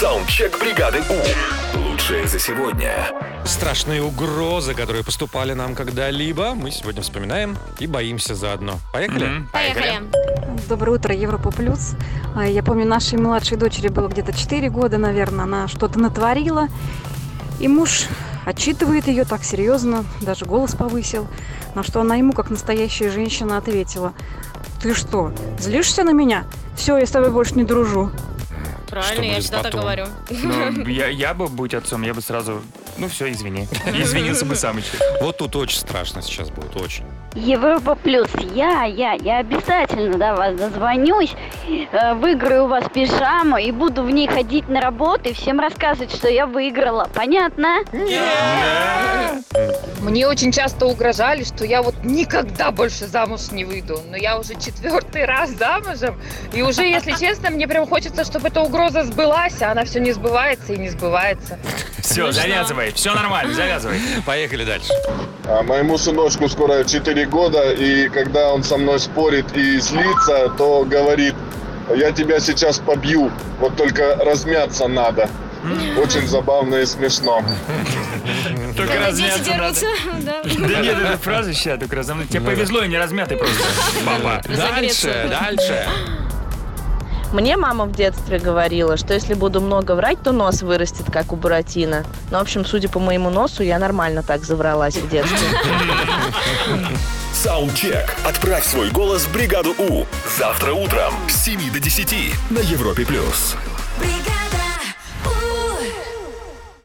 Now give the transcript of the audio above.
Саундчек бригады У. Лучшее за сегодня. Страшные угрозы, которые поступали нам когда-либо, мы сегодня вспоминаем и боимся заодно. Поехали? Мгм. Поехали. Доброе утро, Европа Плюс. А, Я помню, нашей младшей дочери было где-то 4 года, наверное. Она что-то натворила. И муж отчитывает ее так серьезно, даже голос повысил. На что она ему, как настоящая женщина, ответила. Ты что, злишься на меня? Все, я с тобой больше не дружу. Правильно, я всегда так потом? говорю. Ну, я, я бы, будь отцом, я бы сразу... Ну все, извини. Извинился бы сам еще. Вот тут очень страшно сейчас будет, очень. Европа плюс, я, я, я обязательно до вас дозвонюсь, э, выиграю у вас пижаму и буду в ней ходить на работу и всем рассказывать, что я выиграла. Понятно? Мне очень часто угрожали, что я вот никогда больше замуж не выйду. Но я уже четвертый раз замужем. И уже, если честно, мне прям хочется, чтобы эта угроза сбылась, а она все не сбывается и не сбывается. Все, завязывай. Все нормально, завязывай. Поехали дальше. А моему сыночку скоро 4 года, и когда он со мной спорит и злится, то говорит, я тебя сейчас побью, вот только размяться надо. Очень забавно и смешно. Только размяться надо. да. Нет, эта фраза сейчас только разомнуть. Тебе повезло и не размятый просто. Папа. Дальше, дальше. Мне мама в детстве говорила, что если буду много врать, то нос вырастет, как у Буратино. Ну, в общем, судя по моему носу, я нормально так завралась в детстве. Саундчек. Отправь свой голос в бригаду У. Завтра утром с 7 до 10 на Европе+. плюс. бригада.